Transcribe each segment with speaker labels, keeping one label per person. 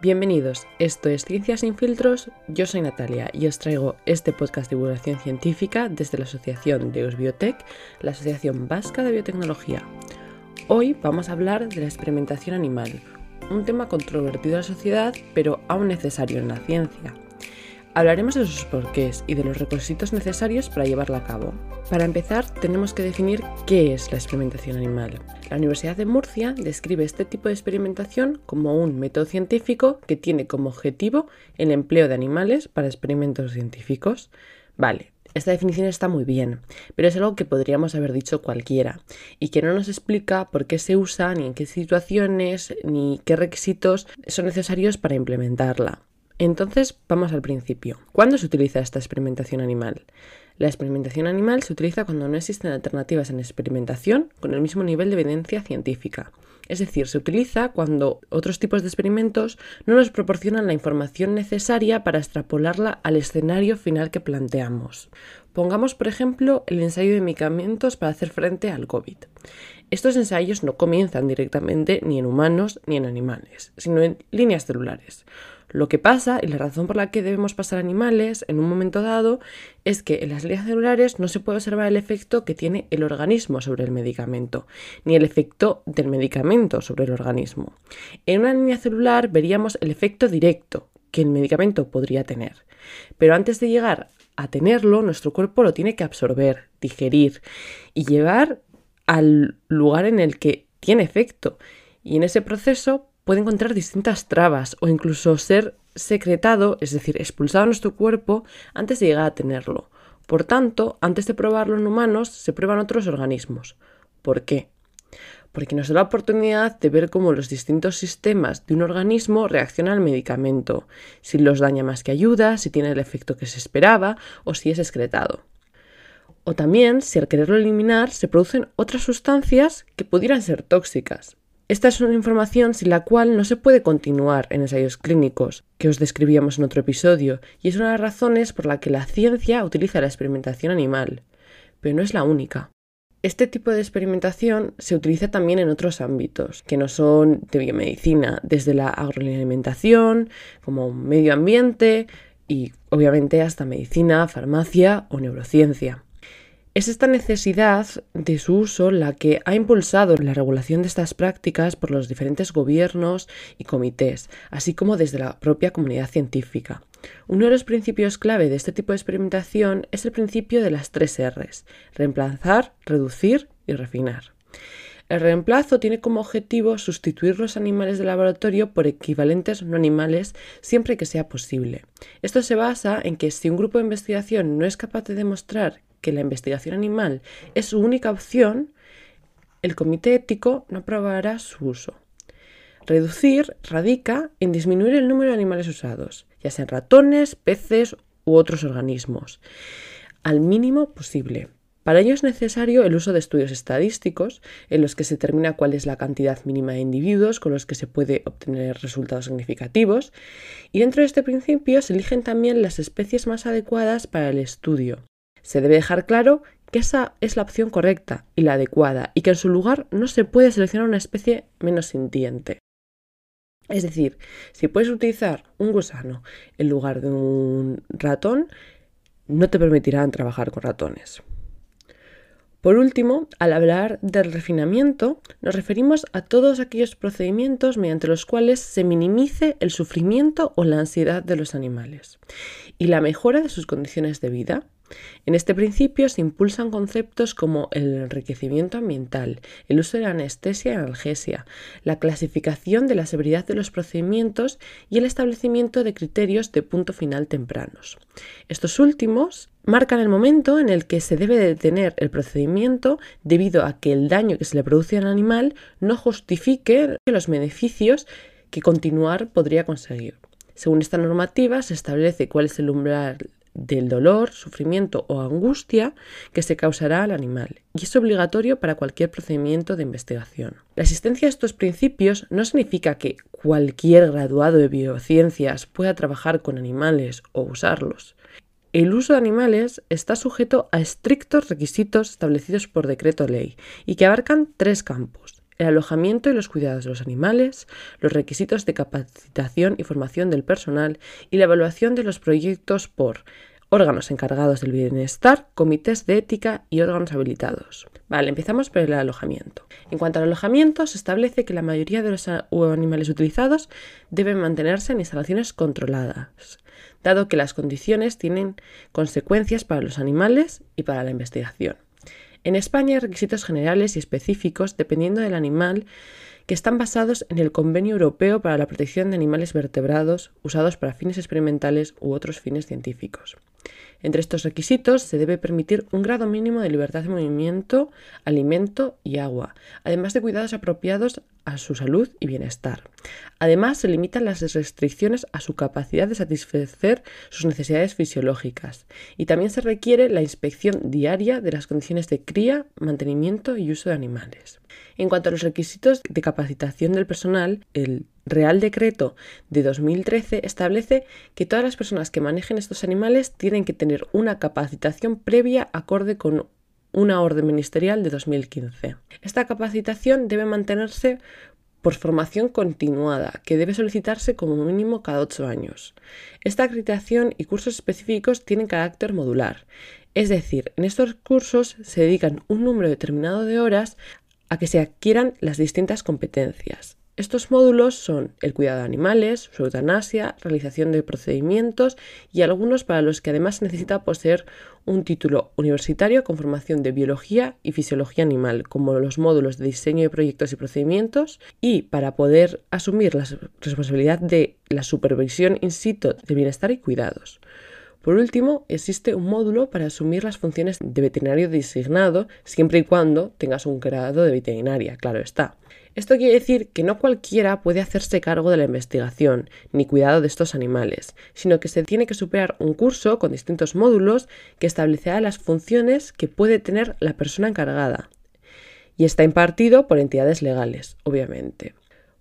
Speaker 1: Bienvenidos, esto es Ciencias sin filtros, yo soy Natalia y os traigo este podcast de divulgación científica desde la Asociación de Biotech, la Asociación Vasca de Biotecnología. Hoy vamos a hablar de la experimentación animal, un tema controvertido en la sociedad pero aún necesario en la ciencia. Hablaremos de sus porqués y de los requisitos necesarios para llevarla a cabo. Para empezar, tenemos que definir qué es la experimentación animal. La Universidad de Murcia describe este tipo de experimentación como un método científico que tiene como objetivo el empleo de animales para experimentos científicos. Vale, esta definición está muy bien, pero es algo que podríamos haber dicho cualquiera y que no nos explica por qué se usa, ni en qué situaciones, ni qué requisitos son necesarios para implementarla. Entonces, vamos al principio. ¿Cuándo se utiliza esta experimentación animal? La experimentación animal se utiliza cuando no existen alternativas en experimentación con el mismo nivel de evidencia científica. Es decir, se utiliza cuando otros tipos de experimentos no nos proporcionan la información necesaria para extrapolarla al escenario final que planteamos. Pongamos, por ejemplo, el ensayo de medicamentos para hacer frente al COVID. Estos ensayos no comienzan directamente ni en humanos ni en animales, sino en líneas celulares. Lo que pasa, y la razón por la que debemos pasar animales en un momento dado, es que en las líneas celulares no se puede observar el efecto que tiene el organismo sobre el medicamento, ni el efecto del medicamento sobre el organismo. En una línea celular veríamos el efecto directo que el medicamento podría tener. Pero antes de llegar a tenerlo, nuestro cuerpo lo tiene que absorber, digerir y llevar al lugar en el que tiene efecto. Y en ese proceso puede encontrar distintas trabas o incluso ser secretado, es decir, expulsado a nuestro cuerpo antes de llegar a tenerlo. Por tanto, antes de probarlo en humanos, se prueban otros organismos. ¿Por qué? Porque nos da la oportunidad de ver cómo los distintos sistemas de un organismo reaccionan al medicamento, si los daña más que ayuda, si tiene el efecto que se esperaba o si es excretado. O también si al quererlo eliminar se producen otras sustancias que pudieran ser tóxicas, esta es una información sin la cual no se puede continuar en ensayos clínicos, que os describíamos en otro episodio, y es una de las razones por la que la ciencia utiliza la experimentación animal, pero no es la única. Este tipo de experimentación se utiliza también en otros ámbitos, que no son de biomedicina, desde la agroalimentación, como medio ambiente y obviamente hasta medicina, farmacia o neurociencia. Es esta necesidad de su uso la que ha impulsado la regulación de estas prácticas por los diferentes gobiernos y comités, así como desde la propia comunidad científica. Uno de los principios clave de este tipo de experimentación es el principio de las tres Rs, reemplazar, reducir y refinar. El reemplazo tiene como objetivo sustituir los animales de laboratorio por equivalentes no animales siempre que sea posible. Esto se basa en que si un grupo de investigación no es capaz de demostrar que la investigación animal es su única opción, el comité ético no aprobará su uso. Reducir radica en disminuir el número de animales usados, ya sean ratones, peces u otros organismos, al mínimo posible. Para ello es necesario el uso de estudios estadísticos en los que se determina cuál es la cantidad mínima de individuos con los que se puede obtener resultados significativos y dentro de este principio se eligen también las especies más adecuadas para el estudio, se debe dejar claro que esa es la opción correcta y la adecuada y que en su lugar no se puede seleccionar una especie menos sintiente. Es decir, si puedes utilizar un gusano en lugar de un ratón, no te permitirán trabajar con ratones. Por último, al hablar del refinamiento, nos referimos a todos aquellos procedimientos mediante los cuales se minimice el sufrimiento o la ansiedad de los animales y la mejora de sus condiciones de vida, en este principio se impulsan conceptos como el enriquecimiento ambiental, el uso de la anestesia y analgesia, la clasificación de la severidad de los procedimientos y el establecimiento de criterios de punto final tempranos. Estos últimos marcan el momento en el que se debe detener el procedimiento debido a que el daño que se le produce al animal no justifique los beneficios que continuar podría conseguir. Según esta normativa, se establece cuál es el umbral del dolor, sufrimiento o angustia que se causará al animal, y es obligatorio para cualquier procedimiento de investigación. La existencia de estos principios no significa que cualquier graduado de biociencias pueda trabajar con animales o usarlos. El uso de animales está sujeto a estrictos requisitos establecidos por decreto ley y que abarcan tres campos el alojamiento y los cuidados de los animales, los requisitos de capacitación y formación del personal y la evaluación de los proyectos por órganos encargados del bienestar, comités de ética y órganos habilitados. Vale, empezamos por el alojamiento. En cuanto al alojamiento, se establece que la mayoría de los animales utilizados deben mantenerse en instalaciones controladas, dado que las condiciones tienen consecuencias para los animales y para la investigación. En España hay requisitos generales y específicos dependiendo del animal que están basados en el Convenio Europeo para la Protección de Animales Vertebrados usados para fines experimentales u otros fines científicos. Entre estos requisitos se debe permitir un grado mínimo de libertad de movimiento, alimento y agua, además de cuidados apropiados a su salud y bienestar. Además, se limitan las restricciones a su capacidad de satisfacer sus necesidades fisiológicas y también se requiere la inspección diaria de las condiciones de cría, mantenimiento y uso de animales. En cuanto a los requisitos de capacitación del personal, el Real Decreto de 2013 establece que todas las personas que manejen estos animales tienen que tener una capacitación previa acorde con una orden ministerial de 2015. Esta capacitación debe mantenerse por formación continuada, que debe solicitarse como mínimo cada ocho años. Esta acreditación y cursos específicos tienen carácter modular, es decir, en estos cursos se dedican un número determinado de horas a que se adquieran las distintas competencias. Estos módulos son el cuidado de animales, su eutanasia, realización de procedimientos y algunos para los que además necesita poseer un título universitario con formación de biología y fisiología animal, como los módulos de diseño de proyectos y procedimientos, y para poder asumir la responsabilidad de la supervisión in situ de bienestar y cuidados. Por último, existe un módulo para asumir las funciones de veterinario designado siempre y cuando tengas un grado de veterinaria, claro está. Esto quiere decir que no cualquiera puede hacerse cargo de la investigación ni cuidado de estos animales, sino que se tiene que superar un curso con distintos módulos que establecerá las funciones que puede tener la persona encargada. Y está impartido por entidades legales, obviamente.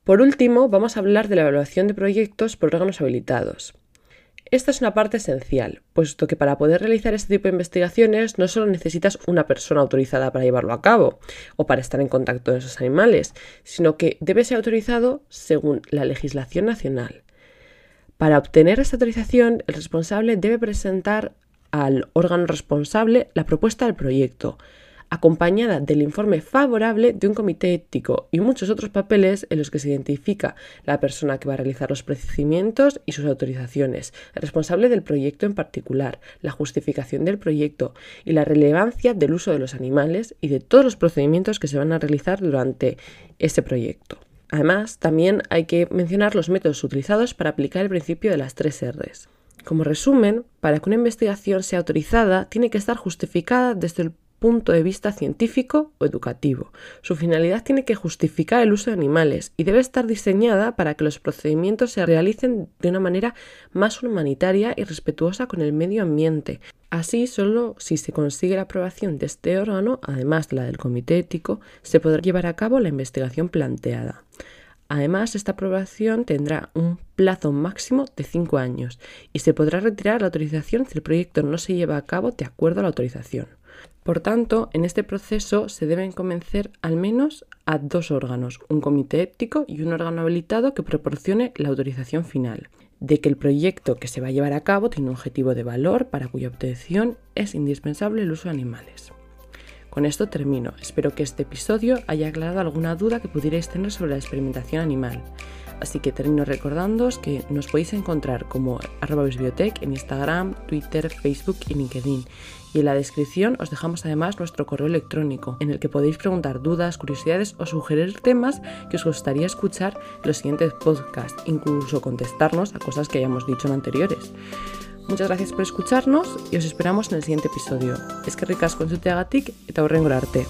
Speaker 1: Por último, vamos a hablar de la evaluación de proyectos por órganos habilitados. Esta es una parte esencial, puesto que para poder realizar este tipo de investigaciones no solo necesitas una persona autorizada para llevarlo a cabo o para estar en contacto con esos animales, sino que debe ser autorizado según la legislación nacional. Para obtener esta autorización, el responsable debe presentar al órgano responsable la propuesta del proyecto, acompañada del informe favorable de un comité ético y muchos otros papeles en los que se identifica la persona que va a realizar los procedimientos y sus autorizaciones, el responsable del proyecto en particular, la justificación del proyecto y la relevancia del uso de los animales y de todos los procedimientos que se van a realizar durante ese proyecto. Además, también hay que mencionar los métodos utilizados para aplicar el principio de las tres R's. Como resumen, para que una investigación sea autorizada, tiene que estar justificada desde el punto de vista científico o educativo. Su finalidad tiene que justificar el uso de animales y debe estar diseñada para que los procedimientos se realicen de una manera más humanitaria y respetuosa con el medio ambiente. Así, solo si se consigue la aprobación de este órgano, además de la del comité ético, se podrá llevar a cabo la investigación planteada. Además, esta aprobación tendrá un plazo máximo de cinco años y se podrá retirar la autorización si el proyecto no se lleva a cabo de acuerdo a la autorización. Por tanto, en este proceso se deben convencer al menos a dos órganos, un comité ético y un órgano habilitado que proporcione la autorización final, de que el proyecto que se va a llevar a cabo tiene un objetivo de valor para cuya obtención es indispensable el uso de animales. Con esto termino. Espero que este episodio haya aclarado alguna duda que pudierais tener sobre la experimentación animal. Así que termino recordándoos que nos podéis encontrar como arroba en Instagram, Twitter, Facebook y LinkedIn. Y en la descripción os dejamos además nuestro correo electrónico, en el que podéis preguntar dudas, curiosidades o sugerir temas que os gustaría escuchar en los siguientes podcasts, incluso contestarnos a cosas que hayamos dicho en anteriores. Muchas gracias por escucharnos y os esperamos en el siguiente episodio. Es que ricas con su teagatik y te arte.